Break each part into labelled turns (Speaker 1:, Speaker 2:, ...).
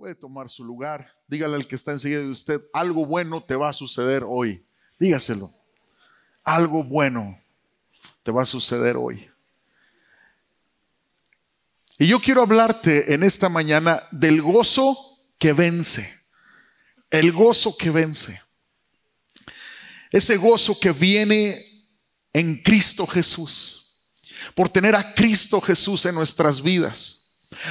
Speaker 1: Puede tomar su lugar. Dígale al que está enseguida de usted, algo bueno te va a suceder hoy. Dígaselo. Algo bueno te va a suceder hoy. Y yo quiero hablarte en esta mañana del gozo que vence. El gozo que vence. Ese gozo que viene en Cristo Jesús. Por tener a Cristo Jesús en nuestras vidas.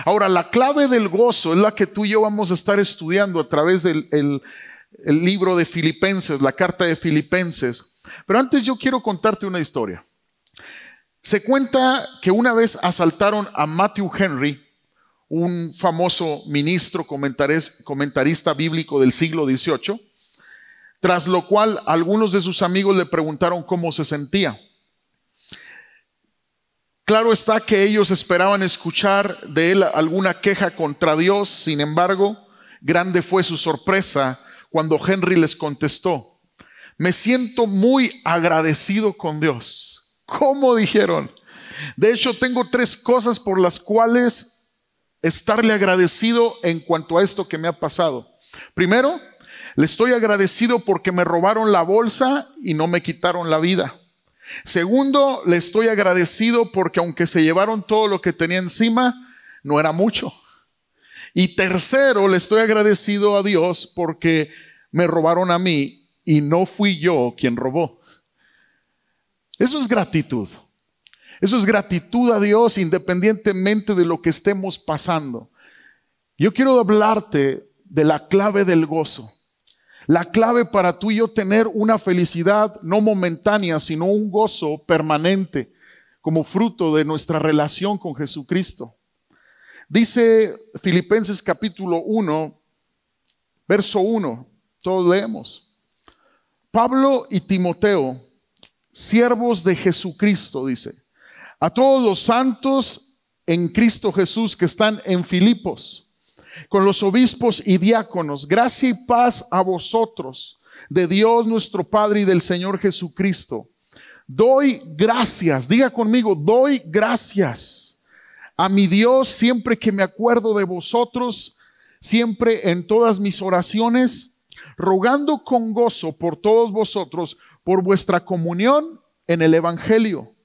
Speaker 1: Ahora, la clave del gozo es la que tú y yo vamos a estar estudiando a través del el, libro de Filipenses, la carta de Filipenses. Pero antes yo quiero contarte una historia. Se cuenta que una vez asaltaron a Matthew Henry, un famoso ministro comentarista bíblico del siglo XVIII, tras lo cual algunos de sus amigos le preguntaron cómo se sentía. Claro está que ellos esperaban escuchar de él alguna queja contra Dios, sin embargo, grande fue su sorpresa cuando Henry les contestó, me siento muy agradecido con Dios. ¿Cómo dijeron? De hecho, tengo tres cosas por las cuales estarle agradecido en cuanto a esto que me ha pasado. Primero, le estoy agradecido porque me robaron la bolsa y no me quitaron la vida. Segundo, le estoy agradecido porque aunque se llevaron todo lo que tenía encima, no era mucho. Y tercero, le estoy agradecido a Dios porque me robaron a mí y no fui yo quien robó. Eso es gratitud. Eso es gratitud a Dios independientemente de lo que estemos pasando. Yo quiero hablarte de la clave del gozo. La clave para tú y yo tener una felicidad no momentánea, sino un gozo permanente como fruto de nuestra relación con Jesucristo. Dice Filipenses capítulo 1, verso 1, todos leemos. Pablo y Timoteo, siervos de Jesucristo, dice, a todos los santos en Cristo Jesús que están en Filipos con los obispos y diáconos. Gracia y paz a vosotros, de Dios nuestro Padre y del Señor Jesucristo. Doy gracias, diga conmigo, doy gracias a mi Dios siempre que me acuerdo de vosotros, siempre en todas mis oraciones, rogando con gozo por todos vosotros, por vuestra comunión en el Evangelio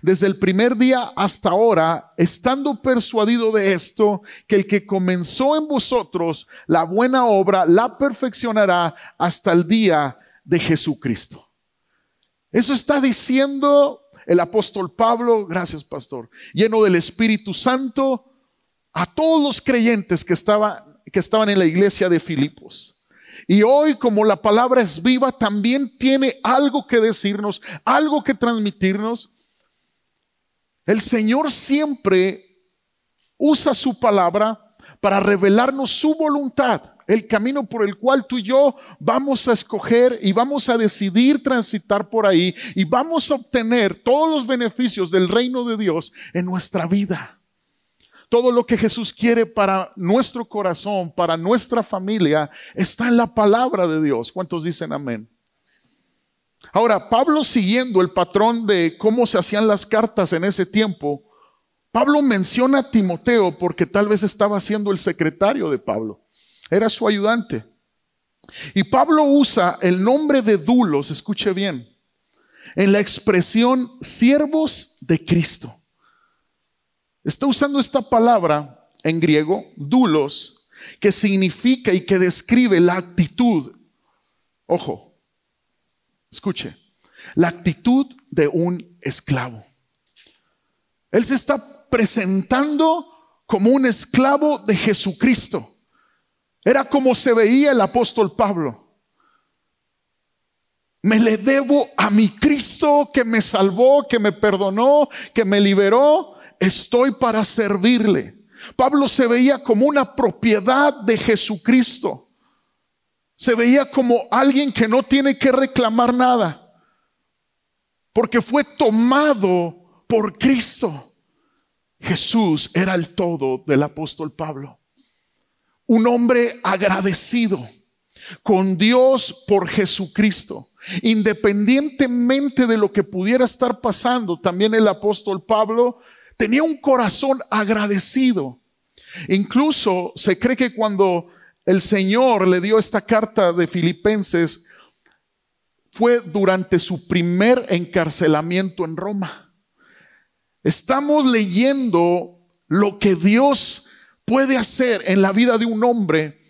Speaker 1: desde el primer día hasta ahora, estando persuadido de esto, que el que comenzó en vosotros la buena obra la perfeccionará hasta el día de Jesucristo. Eso está diciendo el apóstol Pablo, gracias pastor, lleno del Espíritu Santo, a todos los creyentes que, que estaban en la iglesia de Filipos. Y hoy, como la palabra es viva, también tiene algo que decirnos, algo que transmitirnos. El Señor siempre usa su palabra para revelarnos su voluntad, el camino por el cual tú y yo vamos a escoger y vamos a decidir transitar por ahí y vamos a obtener todos los beneficios del reino de Dios en nuestra vida. Todo lo que Jesús quiere para nuestro corazón, para nuestra familia, está en la palabra de Dios. ¿Cuántos dicen amén? Ahora, Pablo siguiendo el patrón de cómo se hacían las cartas en ese tiempo, Pablo menciona a Timoteo porque tal vez estaba siendo el secretario de Pablo, era su ayudante. Y Pablo usa el nombre de Dulos, escuche bien, en la expresión siervos de Cristo. Está usando esta palabra en griego, dulos, que significa y que describe la actitud, ojo, Escuche, la actitud de un esclavo. Él se está presentando como un esclavo de Jesucristo. Era como se veía el apóstol Pablo. Me le debo a mi Cristo que me salvó, que me perdonó, que me liberó. Estoy para servirle. Pablo se veía como una propiedad de Jesucristo se veía como alguien que no tiene que reclamar nada, porque fue tomado por Cristo. Jesús era el todo del apóstol Pablo. Un hombre agradecido con Dios por Jesucristo. Independientemente de lo que pudiera estar pasando, también el apóstol Pablo tenía un corazón agradecido. Incluso se cree que cuando el Señor le dio esta carta de Filipenses, fue durante su primer encarcelamiento en Roma. Estamos leyendo lo que Dios puede hacer en la vida de un hombre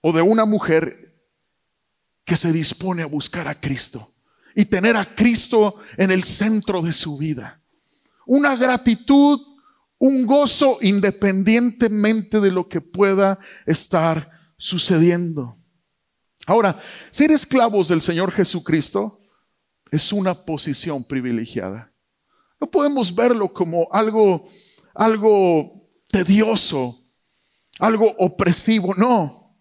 Speaker 1: o de una mujer que se dispone a buscar a Cristo y tener a Cristo en el centro de su vida. Una gratitud, un gozo independientemente de lo que pueda estar sucediendo. Ahora, ser esclavos del Señor Jesucristo es una posición privilegiada. No podemos verlo como algo, algo tedioso, algo opresivo, no.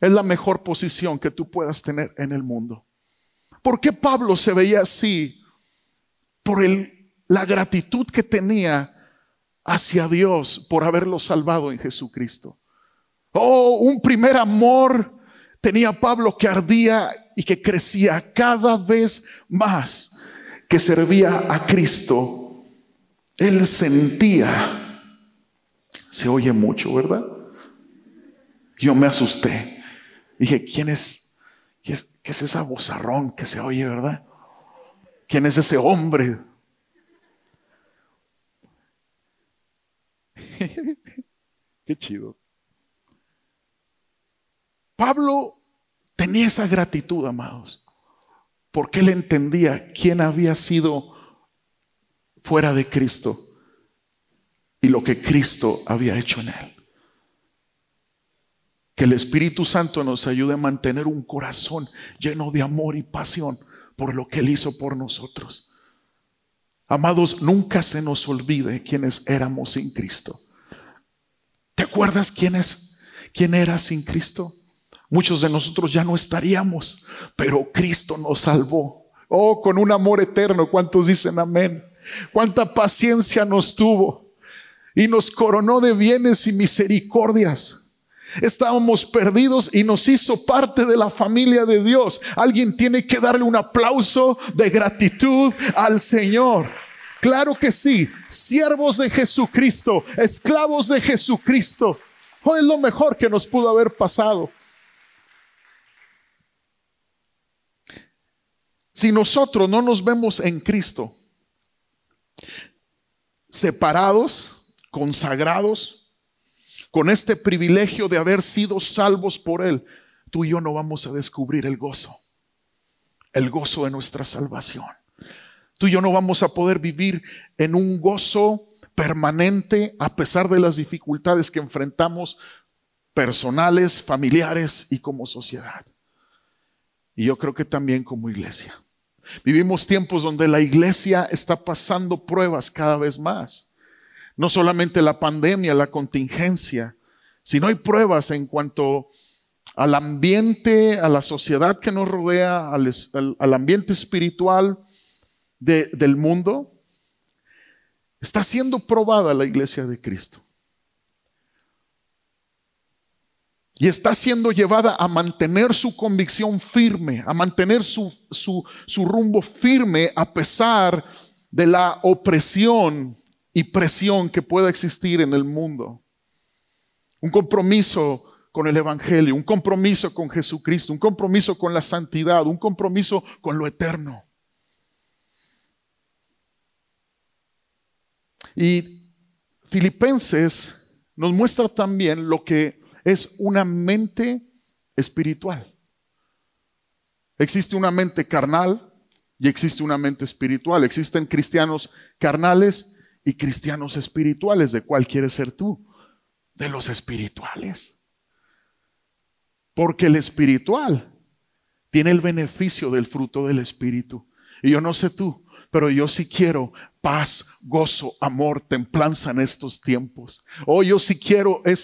Speaker 1: Es la mejor posición que tú puedas tener en el mundo. ¿Por qué Pablo se veía así? Por el, la gratitud que tenía hacia Dios por haberlo salvado en Jesucristo. Oh, un primer amor tenía Pablo que ardía y que crecía cada vez más, que servía a Cristo. Él sentía, se oye mucho, ¿verdad? Yo me asusté. Dije, ¿quién es? ¿Qué es, qué es esa bozarrón que se oye, verdad? ¿Quién es ese hombre? Qué chido. Pablo tenía esa gratitud, amados, porque él entendía quién había sido fuera de Cristo y lo que Cristo había hecho en él. Que el Espíritu Santo nos ayude a mantener un corazón lleno de amor y pasión por lo que Él hizo por nosotros. Amados, nunca se nos olvide quiénes éramos sin Cristo. ¿Te acuerdas quién es, quién era sin Cristo? muchos de nosotros ya no estaríamos, pero Cristo nos salvó. Oh, con un amor eterno, ¿cuántos dicen amén? Cuánta paciencia nos tuvo y nos coronó de bienes y misericordias. Estábamos perdidos y nos hizo parte de la familia de Dios. Alguien tiene que darle un aplauso de gratitud al Señor. Claro que sí, siervos de Jesucristo, esclavos de Jesucristo. Oh, es lo mejor que nos pudo haber pasado. Si nosotros no nos vemos en Cristo, separados, consagrados, con este privilegio de haber sido salvos por Él, tú y yo no vamos a descubrir el gozo, el gozo de nuestra salvación. Tú y yo no vamos a poder vivir en un gozo permanente a pesar de las dificultades que enfrentamos personales, familiares y como sociedad. Y yo creo que también como iglesia. Vivimos tiempos donde la iglesia está pasando pruebas cada vez más. No solamente la pandemia, la contingencia, sino hay pruebas en cuanto al ambiente, a la sociedad que nos rodea, al, ambiente espiritual del mundo. Está siendo probada la iglesia de Cristo. y está siendo llevada a mantener su convicción firme, a mantener su, su, rumbo firme a pesar de la opresión y presión que pueda existir en el mundo. Un compromiso con el Evangelio, un compromiso con Jesucristo, un compromiso con la santidad, un compromiso con lo eterno. Y Filipenses nos muestra también lo que es una mente espiritual. Existe una mente carnal y existe una mente espiritual. Existen cristianos carnales y cristianos espirituales. ¿De cuál quieres ser tú? De los espirituales. Porque el espiritual tiene el beneficio del fruto del espíritu. Y yo no sé tú, pero yo sí quiero paz, gozo, amor, templanza en estos tiempos. Oh, yo sí quiero e,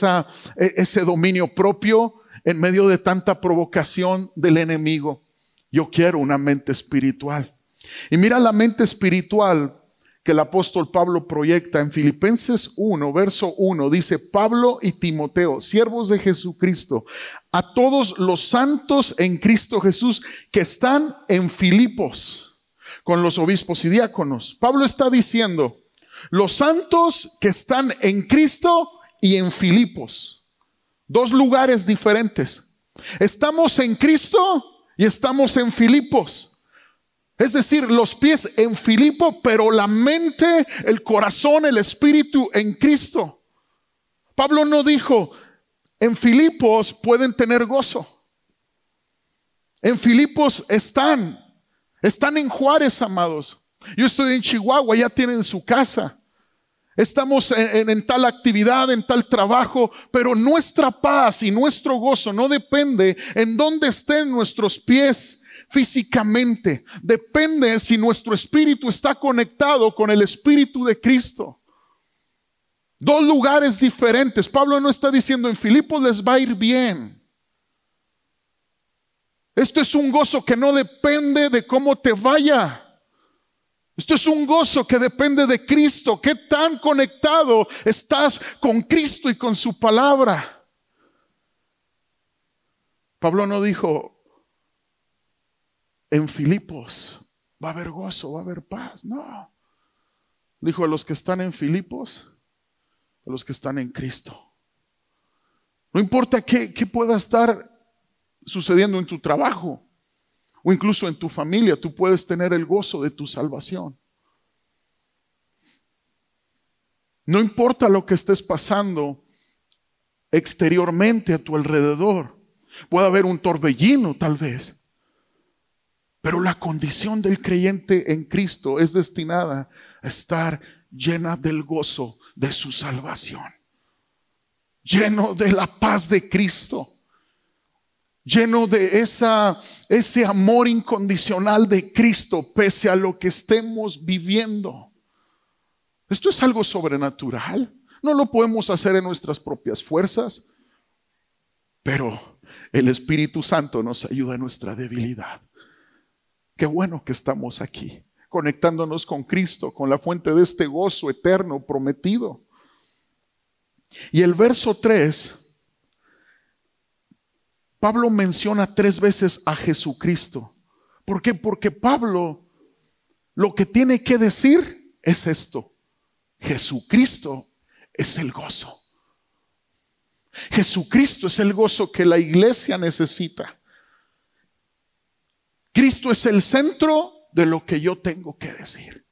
Speaker 1: ese dominio propio en medio de tanta provocación del enemigo. Yo quiero una mente espiritual. Y mira la mente espiritual que el apóstol Pablo proyecta en Filipenses 1, verso 1, dice Pablo y Timoteo, siervos de Jesucristo, a todos los santos en Cristo Jesús que están en Filipos con los obispos y diáconos. Pablo está diciendo, los santos que están en Cristo y en Filipos. Dos lugares diferentes. Estamos en Cristo y estamos en Filipos. Es decir, los pies en Filipo, pero la mente, el corazón, el espíritu en Cristo. Pablo no dijo, en Filipos pueden tener gozo. En Filipos están, están en Juárez, amados. Yo estoy en Chihuahua, ya tienen su casa. Estamos en, tal actividad, en tal trabajo, pero nuestra paz y nuestro gozo no depende en dónde estén nuestros pies físicamente. Depende si nuestro espíritu está conectado con el espíritu de Cristo. Dos lugares diferentes. Pablo no está diciendo en Filipos les va a ir bien. Esto es un gozo que no depende de cómo te vaya. Esto es un gozo que depende de Cristo. ¿Qué tan conectado estás con Cristo y con su palabra? Pablo no dijo, en Filipos va a haber gozo, va a haber paz. No. Dijo a los que están en Filipos, a los que están en Cristo. No importa qué, pueda estar sucediendo en tu trabajo o incluso en tu familia, tú puedes tener el gozo de tu salvación. No importa lo que estés pasando exteriormente a tu alrededor. Puede haber un torbellino tal vez. Pero la condición del creyente en Cristo es destinada a estar llena del gozo de su salvación, lleno de la paz de Cristo, lleno de ese amor incondicional de Cristo pese a lo que estemos viviendo. Esto es algo sobrenatural. No lo podemos hacer en nuestras propias fuerzas, pero el Espíritu Santo nos ayuda en nuestra debilidad. Qué bueno que estamos aquí, conectándonos con Cristo, con la fuente de este gozo eterno prometido. Y el verso 3, Pablo menciona tres veces a Jesucristo. ¿Por qué? Porque Pablo lo que tiene que decir es esto. Jesucristo es el gozo. Jesucristo es el gozo que la iglesia necesita. Cristo es el centro de lo que yo tengo que decir.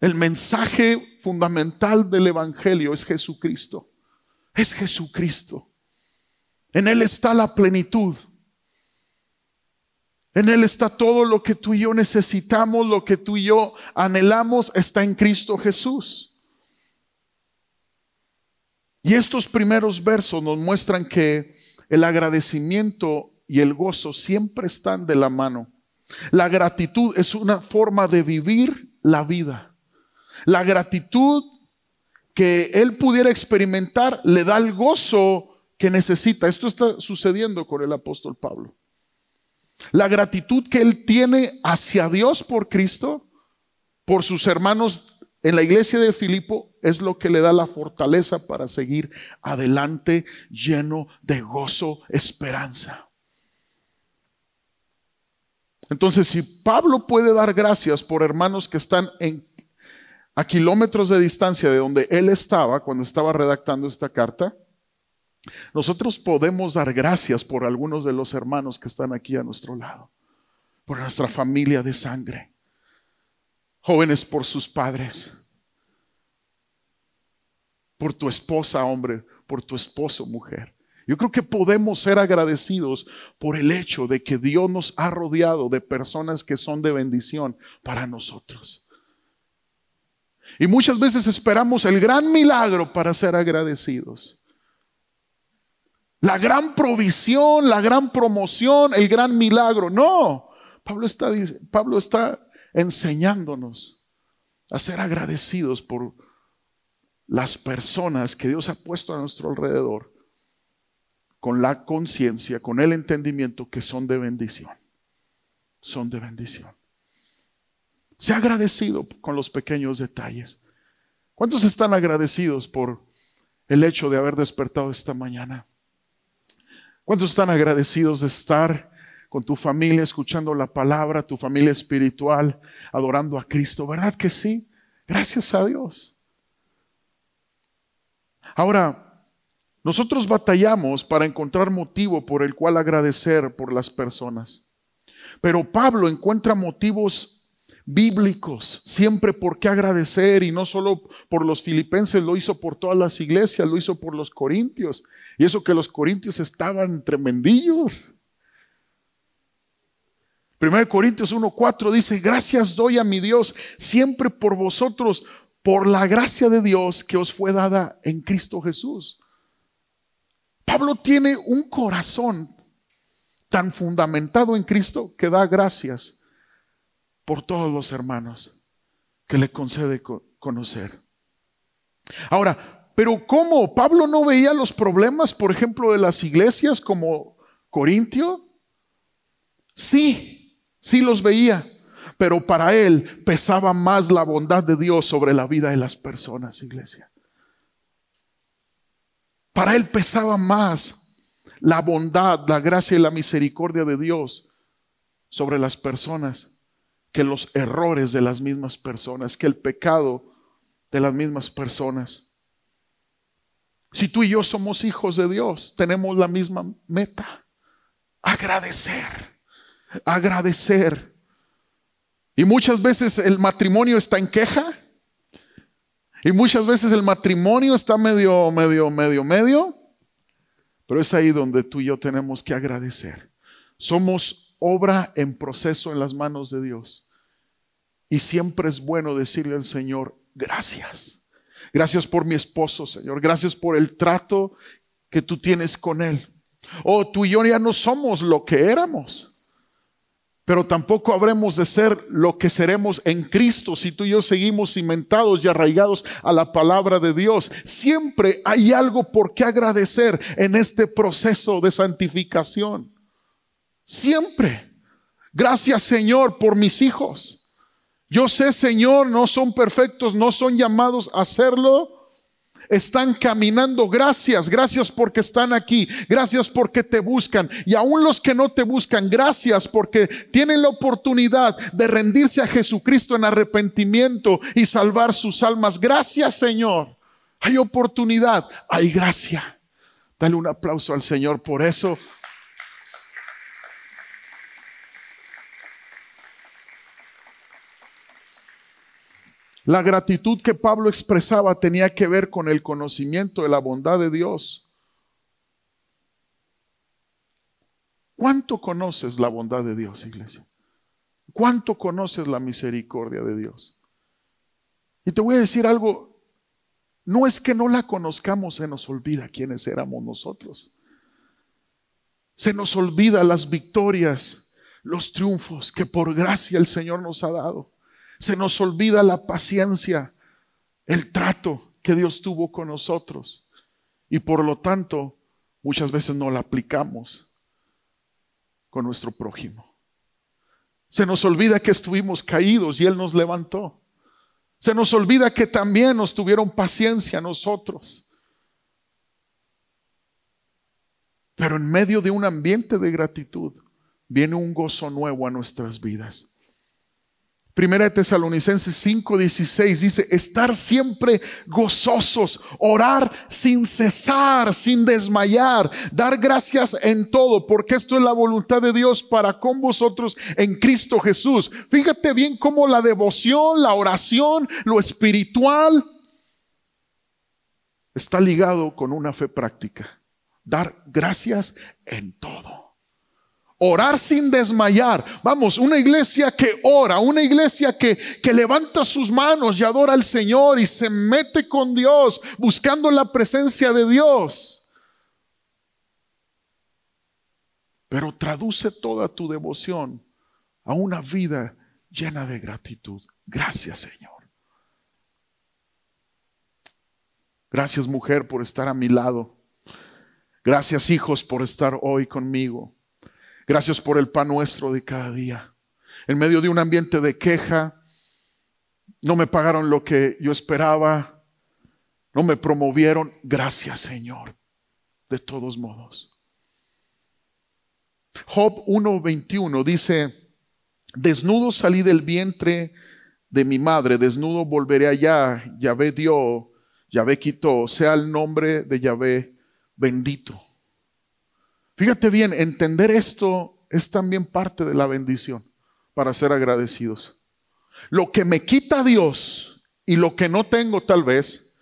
Speaker 1: El mensaje fundamental del Evangelio es Jesucristo. Es Jesucristo. En Él está la plenitud. En Él está todo lo que tú y yo necesitamos, lo que tú y yo anhelamos, está en Cristo Jesús. Y estos primeros versos nos muestran que el agradecimiento y el gozo siempre están de la mano. La gratitud es una forma de vivir la vida. La gratitud que él pudiera experimentar le da el gozo que necesita. Esto está sucediendo con el apóstol Pablo. La gratitud que él tiene hacia Dios por Cristo, por sus hermanos en la iglesia de Filipo, es lo que le da la fortaleza para seguir adelante lleno de gozo, esperanza. Entonces, si Pablo puede dar gracias por hermanos que están a kilómetros de distancia de donde él estaba cuando estaba redactando esta carta, nosotros podemos dar gracias por algunos de los hermanos que están aquí a nuestro lado, por nuestra familia de sangre, jóvenes por sus padres, por tu esposa, hombre, por tu esposo, mujer. Yo creo que podemos ser agradecidos por el hecho de que Dios nos ha rodeado de personas que son de bendición para nosotros. Y muchas veces esperamos el gran milagro para ser agradecidos. La gran provisión, la gran promoción, el gran milagro. No, Pablo está, Pablo está enseñándonos a ser agradecidos por las personas que Dios ha puesto a nuestro alrededor con la conciencia, con el entendimiento que son de bendición. Son de bendición. Sea agradecido con los pequeños detalles. ¿Cuántos están agradecidos por el hecho de haber despertado esta mañana? ¿Cuántos están agradecidos de estar con tu familia escuchando la palabra, tu familia espiritual, adorando a Cristo? ¿Verdad que sí? Gracias a Dios. Ahora, nosotros batallamos para encontrar motivo por el cual agradecer por las personas. Pero Pablo encuentra motivos bíblicos, siempre por qué agradecer y no solo por los filipenses, lo hizo por todas las iglesias, lo hizo por los corintios. Y eso que los corintios estaban tremendillos. 1 Corintios 1:4 dice, gracias doy a mi Dios siempre por vosotros, por la gracia de Dios que os fue dada en Cristo Jesús. Pablo tiene un corazón tan fundamentado en Cristo que da gracias por todos los hermanos que le concede conocer. Ahora, pero ¿cómo? Pablo no veía los problemas, por ejemplo, de las iglesias como Corintio. Sí, Sí los veía, pero para él pesaba más la bondad de Dios sobre la vida de las personas, iglesia. Para él pesaba más la bondad, la gracia y la misericordia de Dios sobre las personas que los errores de las mismas personas, que el pecado de las mismas personas. Si tú y yo somos hijos de Dios, tenemos la misma meta, agradecer agradecer. Y muchas veces el matrimonio está en queja. Y muchas veces el matrimonio está medio, medio, medio, medio. Pero es ahí donde tú y yo tenemos que agradecer. Somos obra en proceso en las manos de Dios. Y siempre es bueno decirle al Señor, gracias. Gracias por mi esposo, Señor. Gracias por el trato que tú tienes con él. Oh, tú y yo ya no somos lo que éramos pero tampoco habremos de ser lo que seremos en Cristo si tú y yo seguimos cimentados y arraigados a la palabra de Dios. Siempre hay algo por qué agradecer en este proceso de santificación. Siempre. Gracias Señor por mis hijos. Yo sé Señor, no son perfectos, no son llamados a hacerlo, están caminando. Gracias, gracias porque están aquí. Gracias porque te buscan. Y aún los que no te buscan, gracias porque tienen la oportunidad de rendirse a Jesucristo en arrepentimiento y salvar sus almas. Gracias, Señor. Hay oportunidad, hay gracia. Dale un aplauso al Señor por eso. La gratitud que Pablo expresaba tenía que ver con el conocimiento de la bondad de Dios. ¿Cuánto conoces la bondad de Dios, iglesia? ¿Cuánto conoces la misericordia de Dios? Y te voy a decir algo, no es que no la conozcamos, se nos olvida quiénes éramos nosotros. Se nos olvida las victorias, los triunfos que por gracia el Señor nos ha dado. Se nos olvida la paciencia, el trato que Dios tuvo con nosotros. Y por lo tanto, muchas veces no la aplicamos con nuestro prójimo. Se nos olvida que estuvimos caídos y Él nos levantó. Se nos olvida que también nos tuvieron paciencia nosotros. Pero en medio de un ambiente de gratitud viene un gozo nuevo a nuestras vidas. Primera de Tesalonicenses 5:16 dice, estar siempre gozosos, orar sin cesar, sin desmayar, dar gracias en todo, porque esto es la voluntad de Dios para con vosotros en Cristo Jesús. Fíjate bien cómo la devoción, la oración, lo espiritual está ligado con una fe práctica. Dar gracias en todo. Orar sin desmayar. Vamos, una iglesia que ora, una iglesia que, que levanta sus manos y adora al Señor y se mete con Dios buscando la presencia de Dios. Pero traduce toda tu devoción a una vida llena de gratitud. Gracias Señor. Gracias mujer por estar a mi lado. Gracias hijos por estar hoy conmigo. Gracias por el pan nuestro de cada día. En medio de un ambiente de queja, no me pagaron lo que yo esperaba, no me promovieron. Gracias Señor, de todos modos. Job 1.21 dice, desnudo salí del vientre de mi madre, desnudo volveré allá, Yahvé dio, Yahvé quitó, sea el nombre de Yahvé bendito. Fíjate bien, entender esto es también parte de la bendición para ser agradecidos. Lo que me quita Dios y lo que no tengo tal vez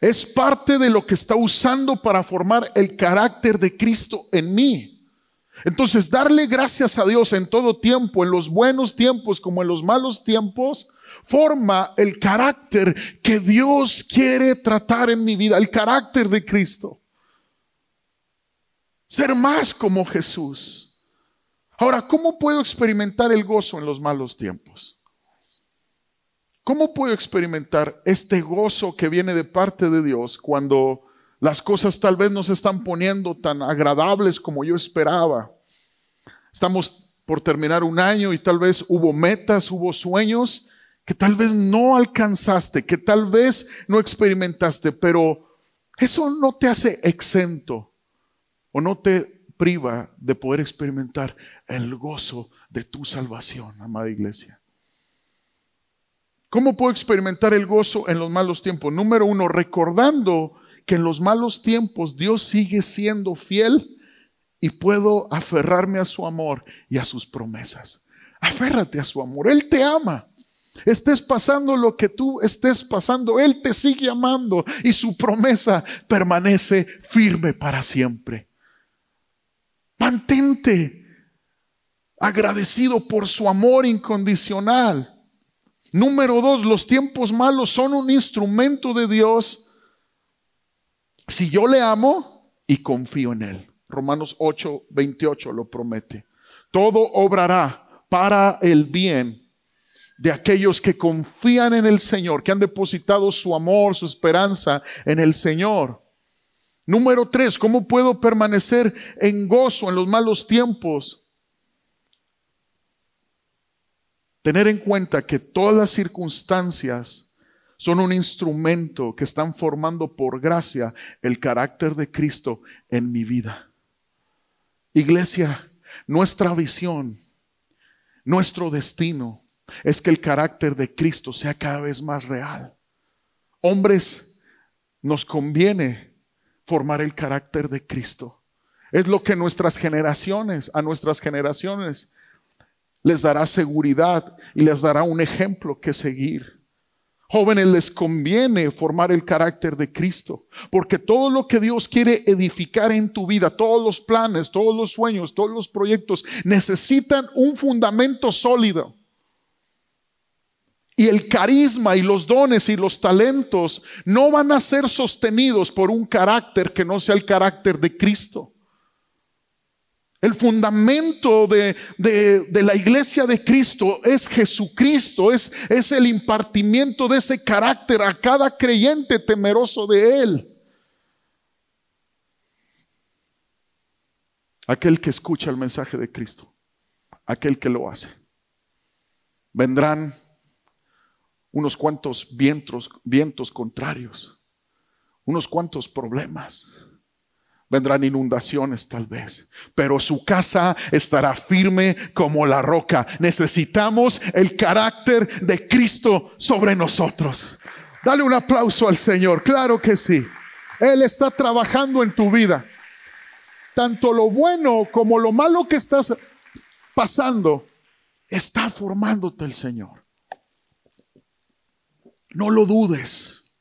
Speaker 1: es parte de lo que está usando para formar el carácter de Cristo en mí. Entonces, darle gracias a Dios en todo tiempo, en los buenos tiempos como en los malos tiempos, forma el carácter que Dios quiere tratar en mi vida, el carácter de Cristo. Ser más como Jesús. Ahora, ¿cómo puedo experimentar el gozo en los malos tiempos? ¿Cómo puedo experimentar este gozo que viene de parte de Dios cuando las cosas tal vez no se están poniendo tan agradables como yo esperaba? Estamos por terminar un año y tal vez hubo metas, hubo sueños que tal vez no alcanzaste, que tal vez no experimentaste, pero eso no te hace exento o no te priva de poder experimentar el gozo de tu salvación, amada iglesia. ¿Cómo puedo experimentar el gozo en los malos tiempos? Número uno, recordando que en los malos tiempos Dios sigue siendo fiel y puedo aferrarme a su amor y a sus promesas. Aférrate a su amor. Él te ama. Estés pasando lo que tú estés pasando, Él te sigue amando y su promesa permanece firme para siempre. Mantente agradecido por su amor incondicional. Número dos, los tiempos malos son un instrumento de Dios si yo le amo y confío en Él. Romanos 8, 28 lo promete. Todo obrará para el bien de aquellos que confían en el Señor, que han depositado su amor, su esperanza en el Señor. Número tres, ¿cómo puedo permanecer en gozo en los malos tiempos? Tener en cuenta que todas las circunstancias son un instrumento que están formando por gracia el carácter de Cristo en mi vida. Iglesia, nuestra visión, nuestro destino es que el carácter de Cristo sea cada vez más real. Hombres, nos conviene formar el carácter de Cristo. Es lo que nuestras generaciones, a nuestras generaciones, les dará seguridad y les dará un ejemplo que seguir. Jóvenes, les conviene formar el carácter de Cristo, porque todo lo que Dios quiere edificar en tu vida, todos los planes, todos los sueños, todos los proyectos, necesitan un fundamento sólido. Y el carisma y los dones y los talentos no van a ser sostenidos por un carácter que no sea el carácter de Cristo. El fundamento de, la iglesia de Cristo es Jesucristo, es, es el impartimiento de ese carácter a cada creyente temeroso de Él. Aquel que escucha el mensaje de Cristo, aquel que lo hace. Vendrán unos cuantos vientos, vientos contrarios, unos cuantos problemas. Vendrán inundaciones tal vez, pero su casa estará firme como la roca. Necesitamos el carácter de Cristo sobre nosotros. Dale un aplauso al Señor, claro que sí. Él está trabajando en tu vida. Tanto lo bueno como lo malo que estás pasando, está formándote el Señor. No lo dudes.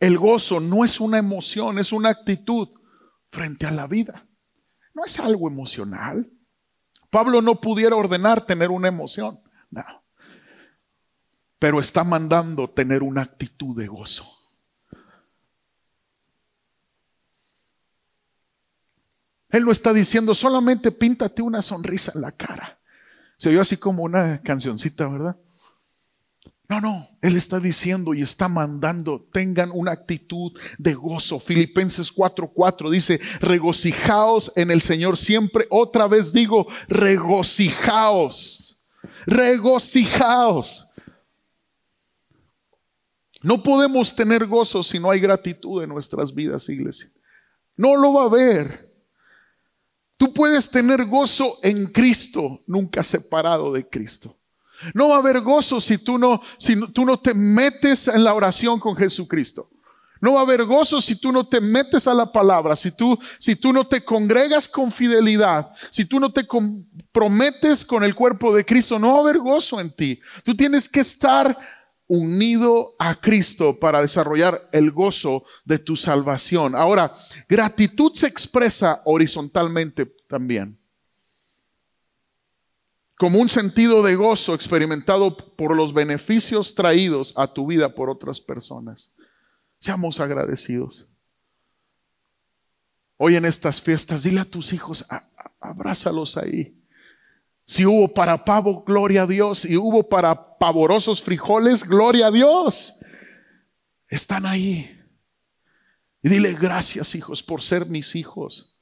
Speaker 1: El gozo no es una emoción, es una actitud frente a la vida. No es algo emocional. Pablo no pudiera ordenar tener una emoción. No. Pero está mandando tener una actitud de gozo. Él no está diciendo solamente píntate una sonrisa en la cara. Se oyó así como una cancioncita, ¿verdad? No, no, Él está diciendo y está mandando, tengan una actitud de gozo. Filipenses 4:4 dice, regocijaos en el Señor siempre. Otra vez digo, regocijaos, regocijaos. No podemos tener gozo si no hay gratitud en nuestras vidas, iglesia. No lo va a haber. Tú puedes tener gozo en Cristo, nunca separado de Cristo. No va a haber gozo si tú no, si tú no te metes en la oración con Jesucristo. No va a haber gozo si tú no te metes a la palabra, si tú, si tú no te congregas con fidelidad, si tú no te comprometes con el cuerpo de Cristo, no va a haber gozo en ti. Tú tienes que estar unido a Cristo para desarrollar el gozo de tu salvación. Ahora, gratitud se expresa horizontalmente también. Como un sentido de gozo experimentado por los beneficios traídos a tu vida por otras personas. Seamos agradecidos. Hoy en estas fiestas, dile a tus hijos, abrázalos ahí. Si hubo para pavo, gloria a Dios. Si hubo para pavorosos frijoles, gloria a Dios. Están ahí. Y dile gracias, hijos, por ser mis hijos.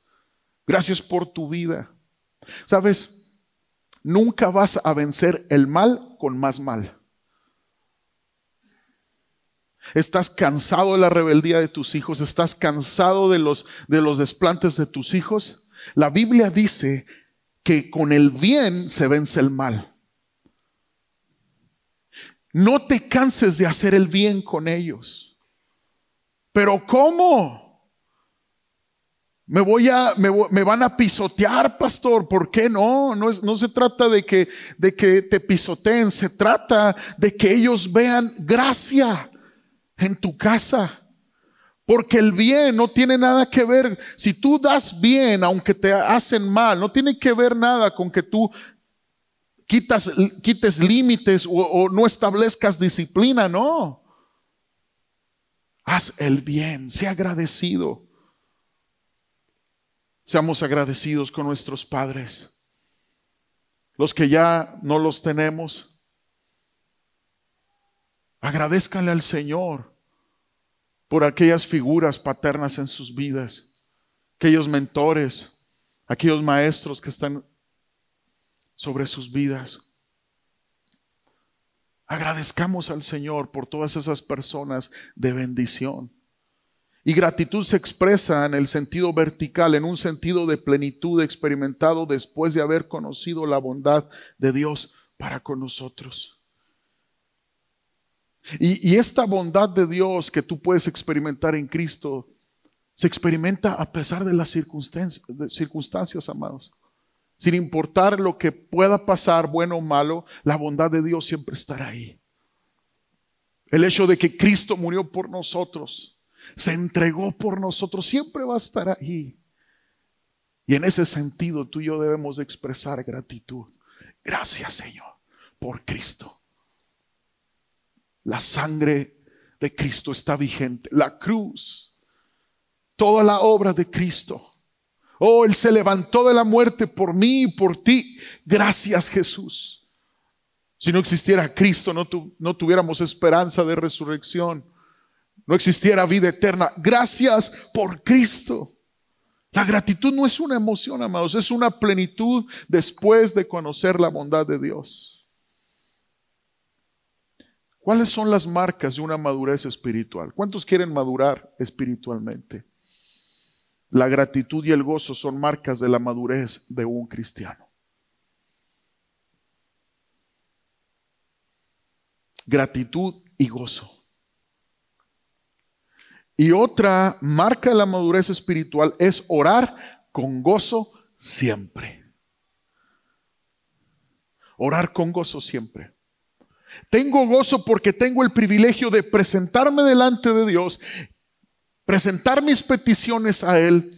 Speaker 1: Gracias por tu vida. Sabes, nunca vas a vencer el mal con más mal. Estás cansado de la rebeldía de tus hijos, estás cansado de los, de los desplantes de tus hijos. La Biblia dice que con el bien se vence el mal. No te canses de hacer el bien con ellos. Pero ¿cómo? Me van a pisotear, pastor. ¿Por qué no? No, se trata de que, te pisoteen, se trata de que ellos vean gracia en tu casa. Porque el bien no tiene nada que ver, si tú das bien, aunque te hacen mal, no tiene que ver nada con que tú quites límites o, o no establezcas disciplina, no. Haz el bien, sea agradecido. Seamos agradecidos con nuestros padres. Los que ya no los tenemos, Agradezcanle al Señor por aquellas figuras paternas en sus vidas, aquellos mentores, aquellos maestros que están sobre sus vidas. Agradezcamos al Señor por todas esas personas de bendición. Y gratitud se expresa en el sentido vertical, en un sentido de plenitud experimentado después de haber conocido la bondad de Dios para con nosotros. Y, esta bondad de Dios que tú puedes experimentar en Cristo se experimenta a pesar de las circunstancias, circunstancias, amados. Sin importar lo que pueda pasar, bueno o malo, la bondad de Dios siempre estará ahí. El hecho de que Cristo murió por nosotros, se entregó por nosotros, siempre va a estar ahí. Y en ese sentido tú y yo debemos expresar gratitud. Gracias Señor por Cristo. La sangre de Cristo está vigente. La cruz, toda la obra de Cristo. Oh, Él se levantó de la muerte por mí y por ti. Gracias Jesús. Si no existiera Cristo, no, no tuviéramos esperanza de resurrección. No existiera vida eterna. Gracias por Cristo. La gratitud no es una emoción, amados, es una plenitud después de conocer la bondad de Dios. ¿Cuáles son las marcas de una madurez espiritual? ¿Cuántos quieren madurar espiritualmente? La gratitud y el gozo son marcas de la madurez de un cristiano. Gratitud y gozo. Y otra marca de la madurez espiritual es orar con gozo siempre. Orar con gozo siempre. Tengo gozo porque tengo el privilegio de presentarme delante de Dios, presentar mis peticiones a Él.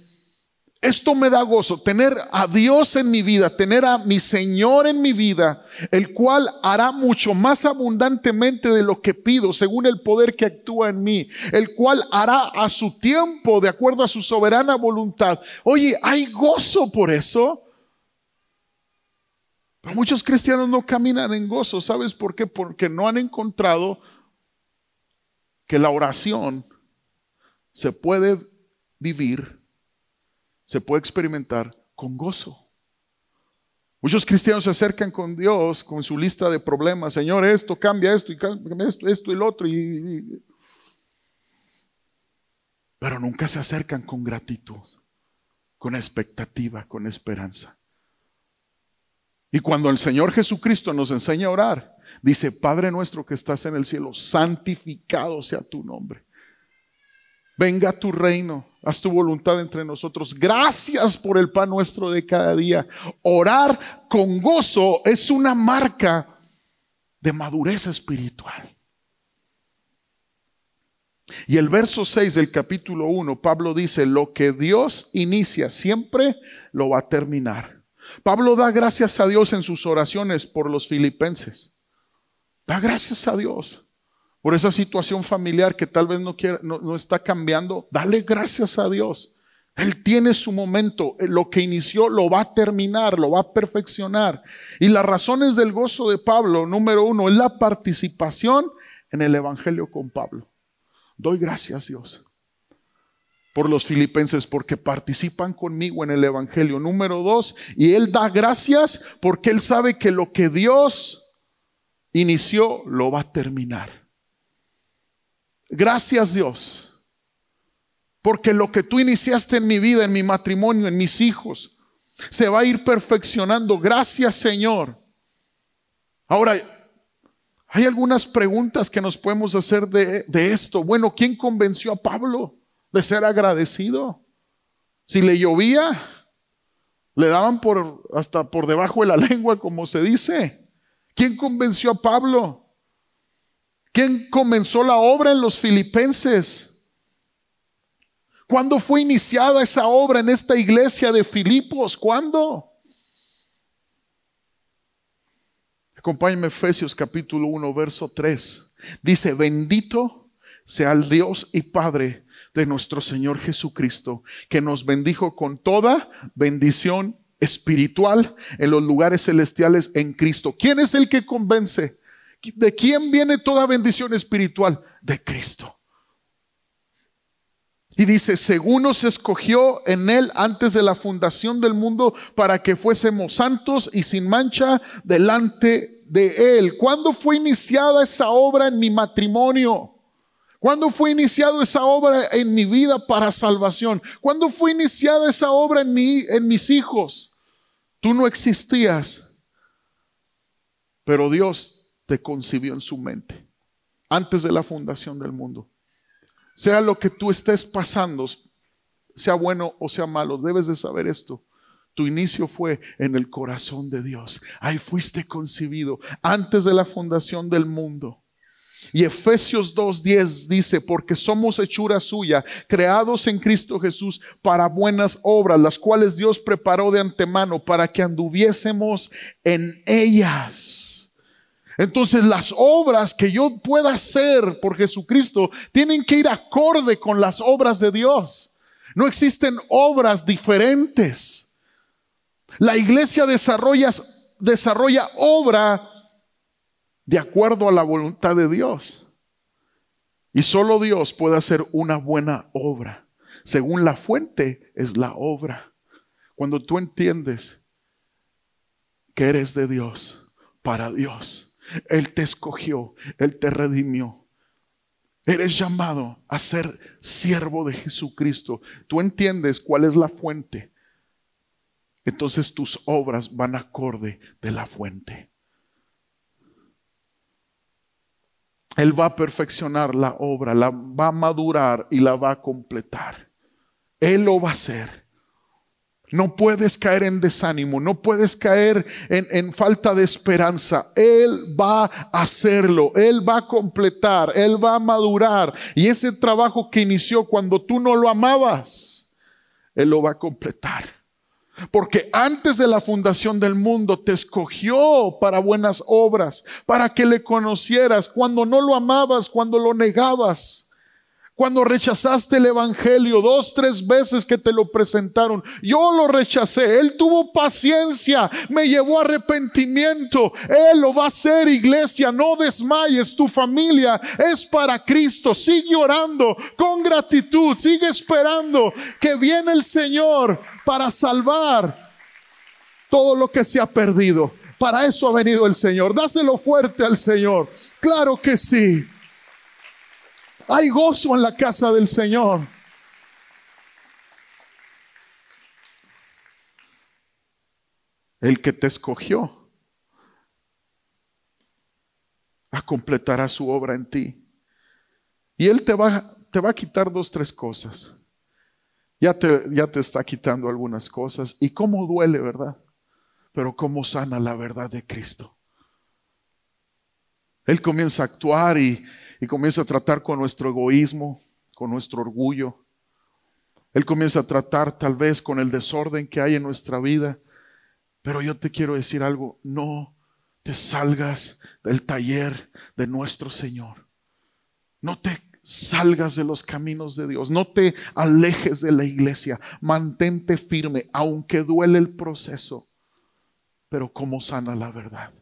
Speaker 1: Esto me da gozo, tener a Dios en mi vida, tener a mi Señor en mi vida, el cual hará mucho más abundantemente de lo que pido, según el poder que actúa en mí, el cual hará a su tiempo, de acuerdo a su soberana voluntad. Oye, hay gozo por eso muchos cristianos no caminan en gozo. ¿Sabes por qué? Porque no han encontrado que la oración se puede vivir, se puede experimentar con gozo. Muchos cristianos se acercan con Dios con su lista de problemas. Señor, esto, cambia esto, y cambia esto, esto y lo otro. Pero nunca se acercan con gratitud, con expectativa, con esperanza. Y cuando el Señor Jesucristo nos enseña a orar, dice, Padre nuestro que estás en el cielo, santificado sea tu nombre. Venga tu reino, haz tu voluntad entre nosotros. Gracias por el pan nuestro de cada día. Orar con gozo es una marca de madurez espiritual. Y el verso 6 del capítulo 1, Pablo dice, lo que Dios inicia siempre lo va a terminar. Pablo da gracias a Dios en sus oraciones por los filipenses. Da gracias a Dios por esa situación familiar que tal vez no, quiere, no, está cambiando. Dale gracias a Dios. Él tiene su momento. Lo que inició lo va a terminar, lo va a perfeccionar. Y las razones del gozo de Pablo, número uno, es la participación en el Evangelio con Pablo. Doy gracias, Dios por los filipenses porque participan conmigo en el Evangelio. Número dos, y Él da gracias porque Él sabe que lo que Dios inició lo va a terminar. Gracias Dios, porque lo que tú iniciaste en mi vida, en mi matrimonio, en mis hijos, se va a ir perfeccionando. Gracias Señor. Ahora, hay algunas preguntas que nos podemos hacer de, esto. Bueno, ¿quién convenció a Pablo? de ser agradecido. Si le llovía, le daban por hasta por debajo de la lengua, como se dice. ¿Quién convenció a Pablo? ¿Quién comenzó la obra en los filipenses? ¿Cuándo fue iniciada esa obra en esta iglesia de Filipos? ¿Cuándo? Acompáñenme Efesios capítulo 1, verso 3. Dice, bendito sea el Dios y Padre de nuestro Señor Jesucristo, que nos bendijo con toda bendición espiritual en los lugares celestiales en Cristo. ¿Quién es el que convence? ¿De quién viene toda bendición espiritual? De Cristo. Y dice, según nos escogió en Él antes de la fundación del mundo para que fuésemos santos y sin mancha delante de Él. ¿Cuándo fue iniciada esa obra en mi matrimonio? ¿Cuándo fue iniciada esa obra en mi vida para salvación? ¿Cuándo fue iniciada esa obra en, mí, en mis hijos? Tú no existías, pero Dios te concibió en su mente antes de la fundación del mundo. Sea lo que tú estés pasando, sea bueno o sea malo, debes de saber esto. Tu inicio fue en el corazón de Dios. Ahí fuiste concebido antes de la fundación del mundo. Y Efesios 2.10 dice, porque somos hechura suya, creados en Cristo Jesús para buenas obras, las cuales Dios preparó de antemano para que anduviésemos en ellas. Entonces las obras que yo pueda hacer por Jesucristo tienen que ir acorde con las obras de Dios. No existen obras diferentes. La iglesia desarrolla, obra de acuerdo a la voluntad de Dios. Y solo Dios puede hacer una buena obra. Según la fuente es la obra. Cuando tú entiendes que eres de Dios, para Dios, Él te escogió, Él te redimió. Eres llamado a ser siervo de Jesucristo. Tú entiendes cuál es la fuente. Entonces tus obras van acorde de la fuente. Él va a perfeccionar la obra, la va a madurar y la va a completar. Él lo va a hacer. No puedes caer en desánimo, no puedes caer en, en, falta de esperanza. Él va a hacerlo, Él va a completar, Él va a madurar. Y ese trabajo que inició cuando tú no lo amabas, Él lo va a completar. Porque antes de la fundación del mundo te escogió para buenas obras, para que le conocieras cuando no lo amabas, cuando lo negabas. Cuando rechazaste el Evangelio dos, tres veces que te lo presentaron, yo lo rechacé. Él tuvo paciencia, me llevó a arrepentimiento. Él lo va a hacer, iglesia. No desmayes, tu familia es para Cristo. Sigue orando con gratitud, sigue esperando que viene el Señor para salvar todo lo que se ha perdido. Para eso ha venido el Señor. Dáselo fuerte al Señor. Claro que sí. Hay gozo en la casa del Señor. El que te escogió a completará su obra en ti. Y Él te va, te va a quitar dos, tres cosas. Ya te, ya te está quitando algunas cosas. Y cómo duele, ¿verdad? Pero cómo sana la verdad de Cristo. Él comienza a actuar y, y comienza a tratar con nuestro egoísmo, con nuestro orgullo. Él comienza a tratar tal vez con el desorden que hay en nuestra vida. Pero yo te quiero decir algo, no te salgas del taller de nuestro Señor. No te salgas de los caminos de Dios, no te alejes de la iglesia, mantente firme, aunque duele el proceso, pero cómo sana la verdad.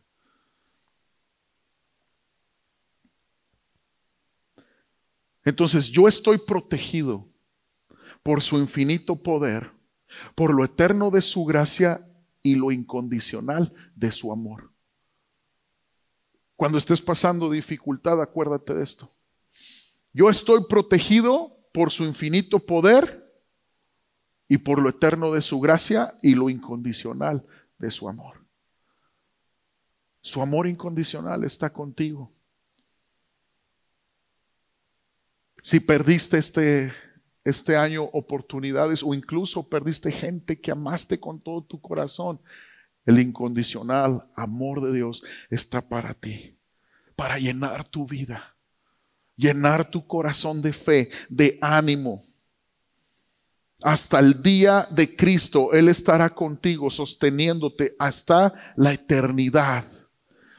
Speaker 1: Entonces yo estoy protegido por su infinito poder, por lo eterno de su gracia y lo incondicional de su amor. Cuando estés pasando dificultad, acuérdate de esto. Yo estoy protegido por su infinito poder y por lo eterno de su gracia y lo incondicional de su amor. Su amor incondicional está contigo. Si perdiste este, este año oportunidades o incluso perdiste gente que amaste con todo tu corazón, el incondicional amor de Dios está para ti, para llenar tu vida llenar tu corazón de fe, de ánimo. Hasta el día de Cristo, Él estará contigo, sosteniéndote hasta la eternidad.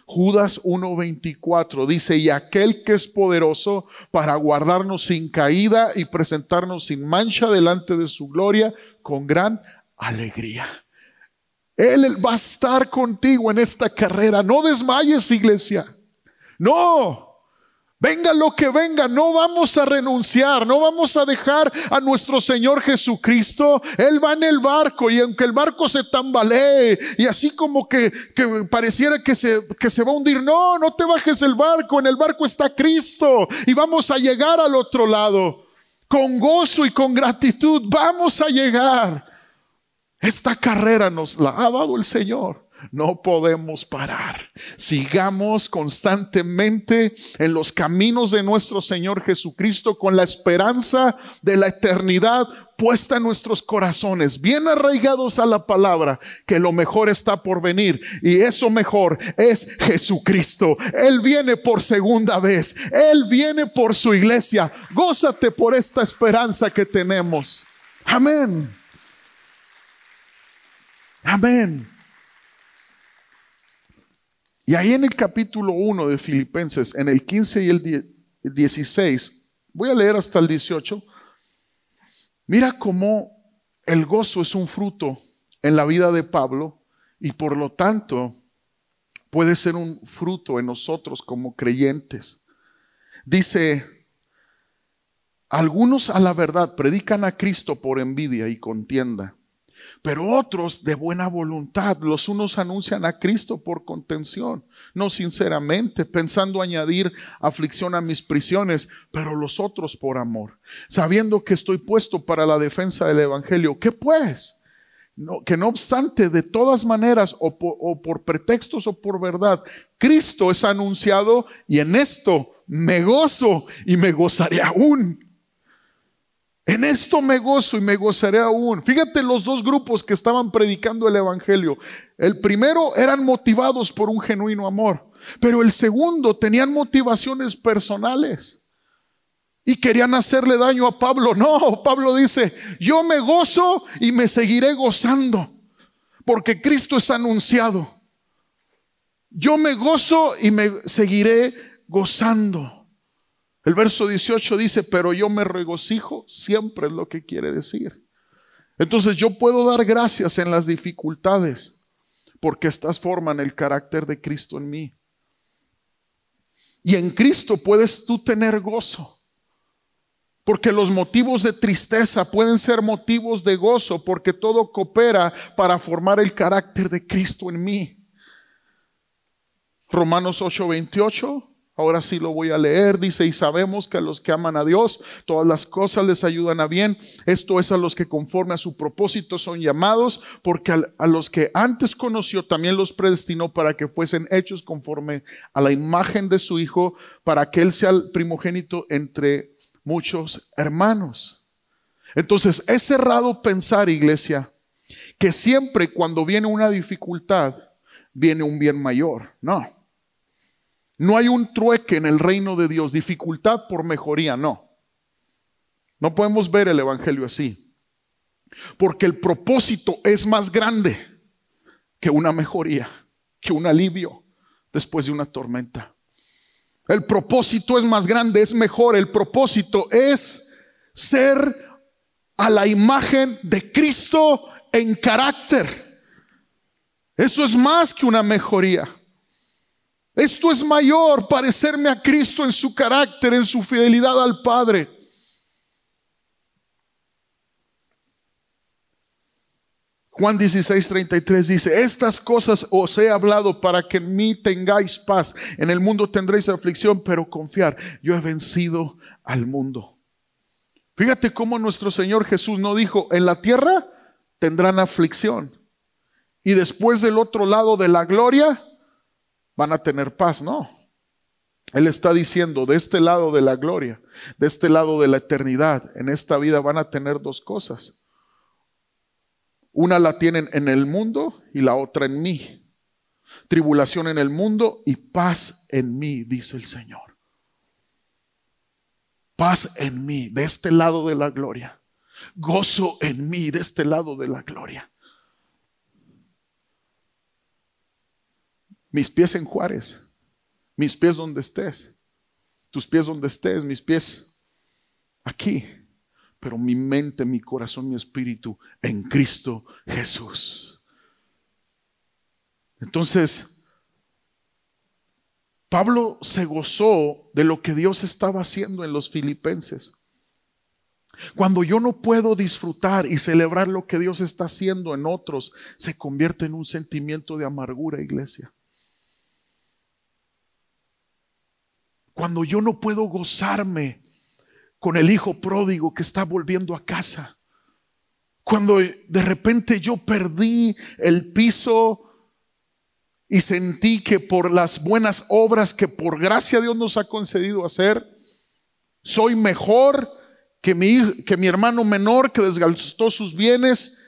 Speaker 1: Judas 1.24 dice, y aquel que es poderoso para guardarnos sin caída y presentarnos sin mancha delante de su gloria con gran alegría. Él va a estar contigo en esta carrera. No desmayes, iglesia. No, Venga lo que venga, no vamos a renunciar, no vamos a dejar a nuestro Señor Jesucristo. Él va en el barco y aunque el barco se tambalee y así como que, pareciera que se, que se va a hundir, no, no te bajes el barco, en el barco está Cristo y vamos a llegar al otro lado. Con gozo y con gratitud vamos a llegar. Esta carrera nos la ha dado el Señor. No podemos parar. Sigamos constantemente en los caminos de nuestro Señor Jesucristo con la esperanza de la eternidad puesta en nuestros corazones, bien arraigados a la palabra, que lo mejor está por venir. Y eso mejor es Jesucristo. Él viene por segunda vez. Él viene por su iglesia. Gózate por esta esperanza que tenemos. Amén. Amén. Y ahí en el capítulo 1 de Filipenses, en el 15 y el 16, voy a leer hasta el 18, mira cómo el gozo es un fruto en la vida de Pablo y por lo tanto puede ser un fruto en nosotros como creyentes. Dice, algunos a la verdad predican a Cristo por envidia y contienda pero otros de buena voluntad. Los unos anuncian a Cristo por contención, no sinceramente, pensando añadir aflicción a mis prisiones, pero los otros por amor, sabiendo que estoy puesto para la defensa del Evangelio. ¿Qué pues? que no obstante, de todas maneras, o o por pretextos o por verdad, Cristo es anunciado y en esto me gozo y me gozaré aún. En esto me gozo y me gozaré aún. Fíjate los dos grupos que estaban predicando el Evangelio. El primero eran motivados por un genuino amor, pero el segundo tenían motivaciones personales y querían hacerle daño a Pablo. No, Pablo dice, yo me gozo y me seguiré gozando, porque Cristo es anunciado. Yo me gozo y me seguiré gozando. El verso 18 dice, pero yo me regocijo, siempre es lo que quiere decir. Entonces yo puedo dar gracias en las dificultades, porque estas forman el carácter de Cristo en mí. Y en Cristo puedes tú tener gozo. Porque los motivos de tristeza pueden ser motivos de gozo, porque todo coopera para formar el carácter de Cristo en mí. Romanos 8:28 Ahora sí lo voy a leer. Dice, y sabemos que a los que aman a Dios, todas las cosas les ayudan a bien. Esto es a los que conforme a su propósito son llamados, porque a, los que antes conoció también los predestinó para que fuesen hechos conforme a la imagen de su Hijo, para que Él sea el primogénito entre muchos hermanos. Entonces, es cerrado pensar, iglesia, que siempre cuando viene una dificultad, viene un bien mayor. No. No hay un trueque en el reino de Dios, dificultad por mejoría, no. No podemos ver el Evangelio así. Porque el propósito es más grande que una mejoría, que un alivio después de una tormenta. El propósito es más grande, es mejor. El propósito es ser a la imagen de Cristo en carácter. Eso es más que una mejoría. Esto es mayor, parecerme a Cristo en su carácter, en su fidelidad al Padre. Juan 16, 33 dice, estas cosas os he hablado para que en mí tengáis paz. En el mundo tendréis aflicción, pero confiar, yo he vencido al mundo. Fíjate cómo nuestro Señor Jesús no dijo, en la tierra tendrán aflicción. Y después del otro lado de la gloria, van a tener paz, no. Él está diciendo, de este lado de la gloria, de este lado de la eternidad, en esta vida van a tener dos cosas. Una la tienen en el mundo y la otra en mí. Tribulación en el mundo y paz en mí, dice el Señor. Paz en mí, de este lado de la gloria. Gozo en mí, de este lado de la gloria. Mis pies en Juárez, mis pies donde estés, tus pies donde estés, mis pies aquí, pero mi mente, mi corazón, mi espíritu en Cristo Jesús. Entonces, Pablo se gozó de lo que Dios estaba haciendo en los filipenses. Cuando yo no puedo disfrutar y celebrar lo que Dios está haciendo en otros, se convierte en un sentimiento de amargura, iglesia. Cuando yo no puedo gozarme con el hijo pródigo que está volviendo a casa. Cuando de repente yo perdí el piso y sentí que por las buenas obras que por gracia Dios nos ha concedido hacer, soy mejor que mi, que mi hermano menor que desgastó sus bienes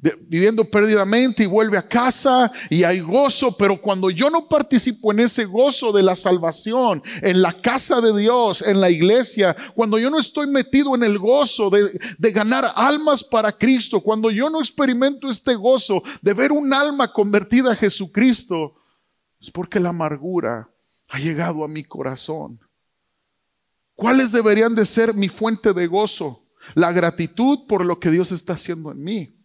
Speaker 1: viviendo perdidamente y vuelve a casa y hay gozo, pero cuando yo no participo en ese gozo de la salvación, en la casa de Dios, en la iglesia, cuando yo no estoy metido en el gozo de, de ganar almas para Cristo, cuando yo no experimento este gozo de ver un alma convertida a Jesucristo, es porque la amargura ha llegado a mi corazón. ¿Cuáles deberían de ser mi fuente de gozo? La gratitud por lo que Dios está haciendo en mí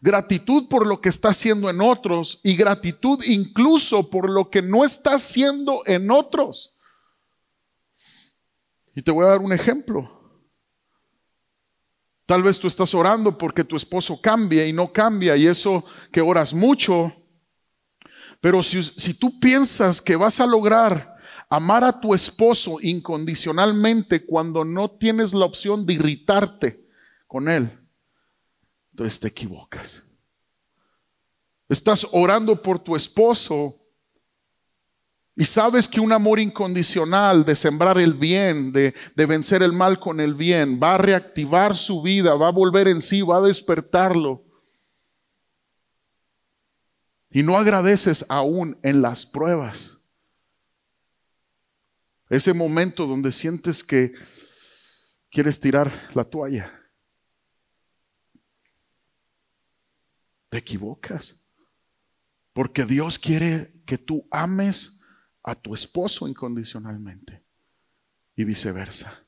Speaker 1: gratitud por lo que está haciendo en otros y gratitud incluso por lo que no está haciendo en otros. Y te voy a dar un ejemplo. Tal vez tú estás orando porque tu esposo cambia y no cambia y eso que oras mucho. Pero si, si tú piensas que vas a lograr amar a tu esposo incondicionalmente cuando no tienes la opción de irritarte con él, entonces te equivocas. Estás orando por tu esposo y sabes que un amor incondicional de sembrar el bien, de, de, vencer el mal con el bien, va a reactivar su vida, va a volver en sí, va a despertarlo. Y no agradeces aún en las pruebas. Ese momento donde sientes que quieres tirar la toalla. Te equivocas. Porque Dios quiere que tú ames a tu esposo incondicionalmente y viceversa.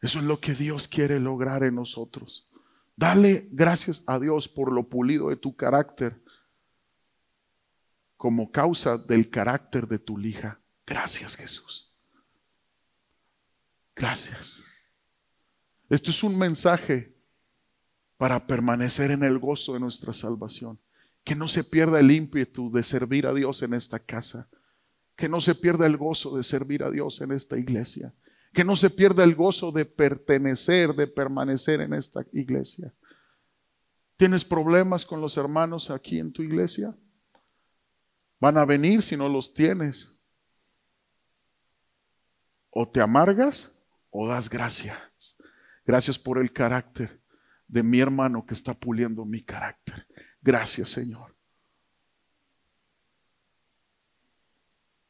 Speaker 1: Eso es lo que Dios quiere lograr en nosotros. Dale gracias a Dios por lo pulido de tu carácter como causa del carácter de tu lija. Gracias Jesús. Gracias. Esto es un mensaje para permanecer en el gozo de nuestra salvación. Que no se pierda el ímpetu de servir a Dios en esta casa. Que no se pierda el gozo de servir a Dios en esta iglesia. Que no se pierda el gozo de pertenecer, de permanecer en esta iglesia. ¿Tienes problemas con los hermanos aquí en tu iglesia? Van a venir si no los tienes. O te amargas o das gracias. Gracias por el carácter de mi hermano que está puliendo mi carácter. Gracias, Señor.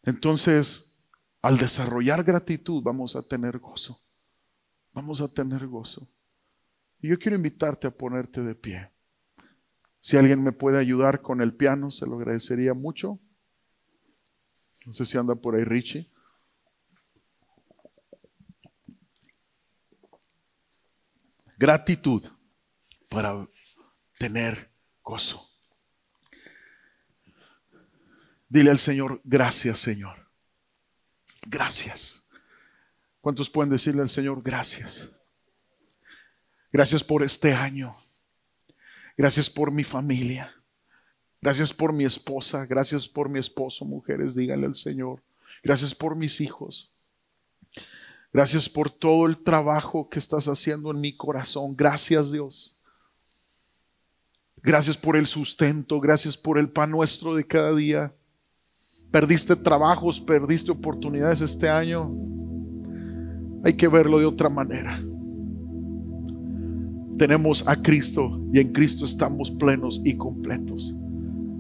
Speaker 1: Entonces, al desarrollar gratitud, vamos a tener gozo. Vamos a tener gozo. Y yo quiero invitarte a ponerte de pie. Si alguien me puede ayudar con el piano, se lo agradecería mucho. No sé si anda por ahí Richie. Gratitud para tener gozo. Dile al Señor, gracias Señor. Gracias. ¿Cuántos pueden decirle al Señor, gracias? Gracias por este año. Gracias por mi familia. Gracias por mi esposa. Gracias por mi esposo, mujeres. Díganle al Señor. Gracias por mis hijos. Gracias por todo el trabajo que estás haciendo en mi corazón. Gracias Dios. Gracias por el sustento. Gracias por el pan nuestro de cada día. Perdiste trabajos, perdiste oportunidades este año. Hay que verlo de otra manera tenemos a Cristo y en Cristo estamos plenos y completos.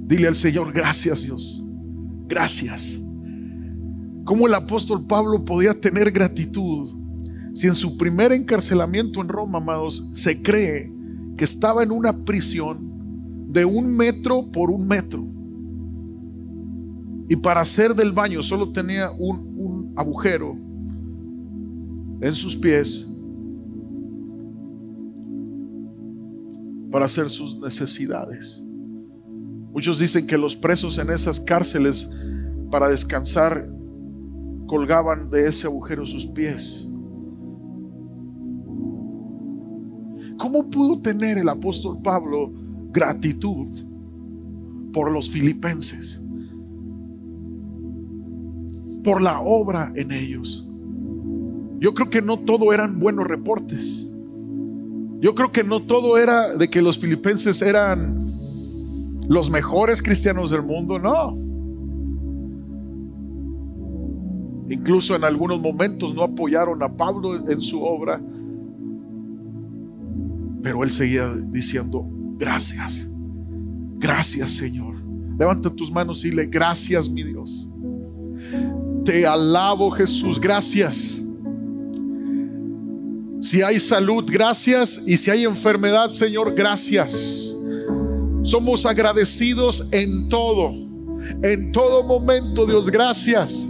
Speaker 1: Dile al Señor, gracias Dios, gracias. ¿Cómo el apóstol Pablo podía tener gratitud si en su primer encarcelamiento en Roma, amados, se cree que estaba en una prisión de un metro por un metro? Y para hacer del baño solo tenía un, un agujero en sus pies para hacer sus necesidades. Muchos dicen que los presos en esas cárceles para descansar colgaban de ese agujero sus pies. ¿Cómo pudo tener el apóstol Pablo gratitud por los filipenses? Por la obra en ellos. Yo creo que no todo eran buenos reportes. Yo creo que no todo era de que los filipenses eran los mejores cristianos del mundo, no. Incluso en algunos momentos no apoyaron a Pablo en su obra, pero él seguía diciendo, gracias, gracias Señor. Levanta tus manos y dile, gracias mi Dios. Te alabo Jesús, gracias. Si hay salud, gracias. Y si hay enfermedad, Señor, gracias. Somos agradecidos en todo, en todo momento, Dios, gracias.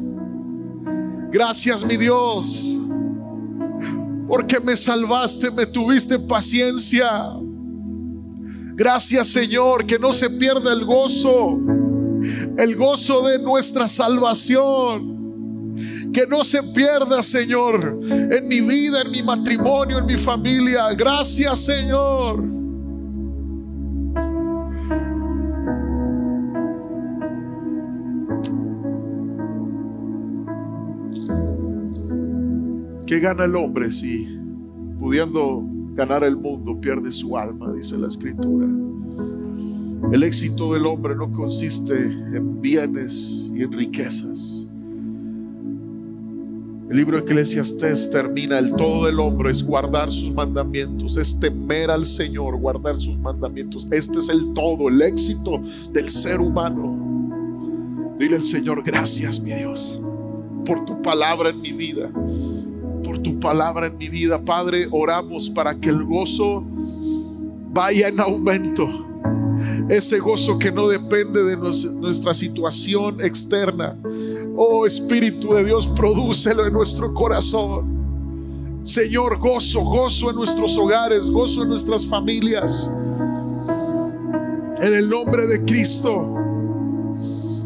Speaker 1: Gracias, mi Dios, porque me salvaste, me tuviste paciencia. Gracias, Señor, que no se pierda el gozo, el gozo de nuestra salvación. Que no se pierda, Señor, en mi vida, en mi matrimonio, en mi familia. Gracias, Señor. ¿Qué gana el hombre si pudiendo ganar el mundo pierde su alma? Dice la escritura. El éxito del hombre no consiste en bienes y en riquezas el libro de Eclesiastés termina, el todo del hombre es guardar sus mandamientos, es temer al Señor, guardar sus mandamientos. Este es el todo, el éxito del ser humano. Dile al Señor, gracias mi Dios, por tu palabra en mi vida, tu palabra en mi vida. Padre, oramos para que el gozo vaya en aumento. Ese gozo que no depende de nuestra situación externa, Oh Espíritu de Dios, prodúcelo en nuestro corazón. Señor, gozo, gozo en nuestros hogares, gozo en nuestras familias. En el nombre de Cristo.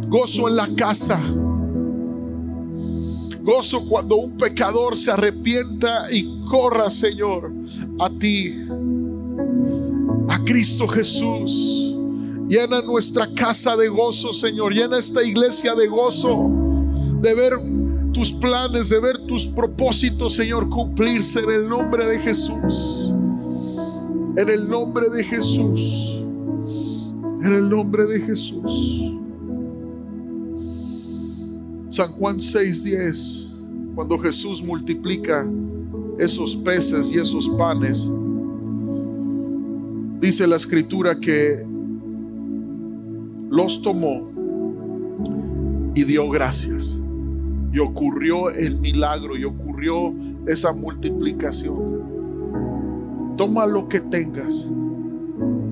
Speaker 1: Gozo en la casa. Gozo cuando un pecador se arrepienta y corra, Señor, a ti. A Cristo Jesús. Llena nuestra casa de gozo, Señor. Llena esta iglesia de gozo de ver tus planes, de ver tus propósitos, Señor, cumplirse en el nombre de Jesús. En el nombre de Jesús. En el nombre de Jesús. San Juan 6:10, cuando Jesús multiplica esos peces y esos panes, dice la escritura que los tomó y dio gracias. Y ocurrió el milagro y ocurrió esa multiplicación. Toma lo que tengas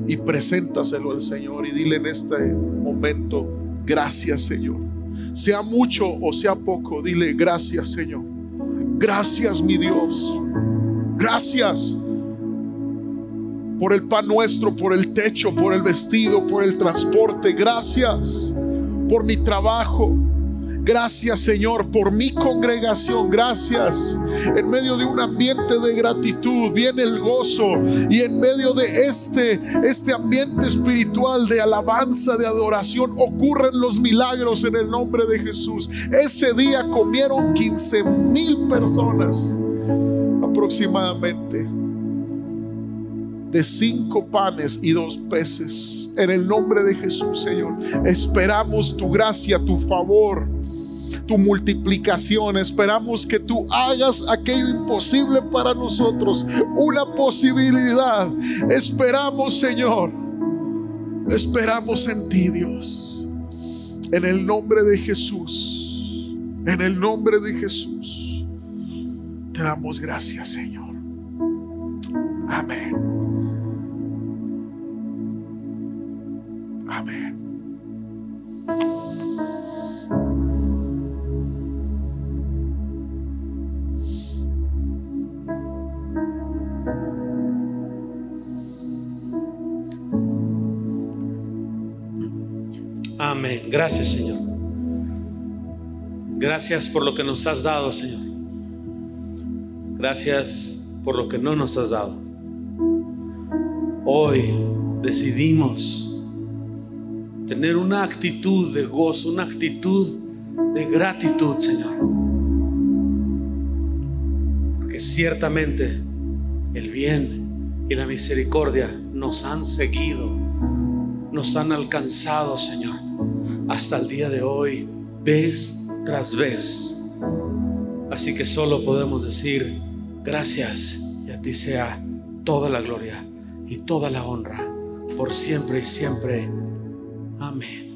Speaker 1: y preséntaselo al Señor y dile en este momento, gracias Señor. Sea mucho o sea poco, dile gracias Señor. Gracias mi Dios. Gracias por el pan nuestro, por el techo, por el vestido, por el transporte. Gracias por mi trabajo. Gracias Señor por mi congregación. Gracias. En medio de un ambiente de gratitud viene el gozo. Y en medio de este, este ambiente espiritual de alabanza, de adoración, ocurren los milagros en el nombre de Jesús. Ese día comieron 15 mil personas aproximadamente de cinco panes y dos peces. En el nombre de Jesús, Señor, esperamos tu gracia, tu favor, tu multiplicación. Esperamos que tú hagas aquello imposible para nosotros, una posibilidad. Esperamos, Señor. Esperamos en ti, Dios. En el nombre de Jesús. En el nombre de Jesús. Te damos gracias, Señor.
Speaker 2: Amén. Gracias, Señor. Gracias por lo que nos has dado, Señor. Gracias por lo que no nos has dado. Hoy decidimos tener una actitud de gozo, una actitud de gratitud, Señor. Porque ciertamente el bien y la misericordia nos han seguido, nos han alcanzado, Señor, hasta el día de hoy, vez tras vez. Así que solo podemos decir gracias y a ti sea toda la gloria y toda la honra por siempre y siempre. Amén.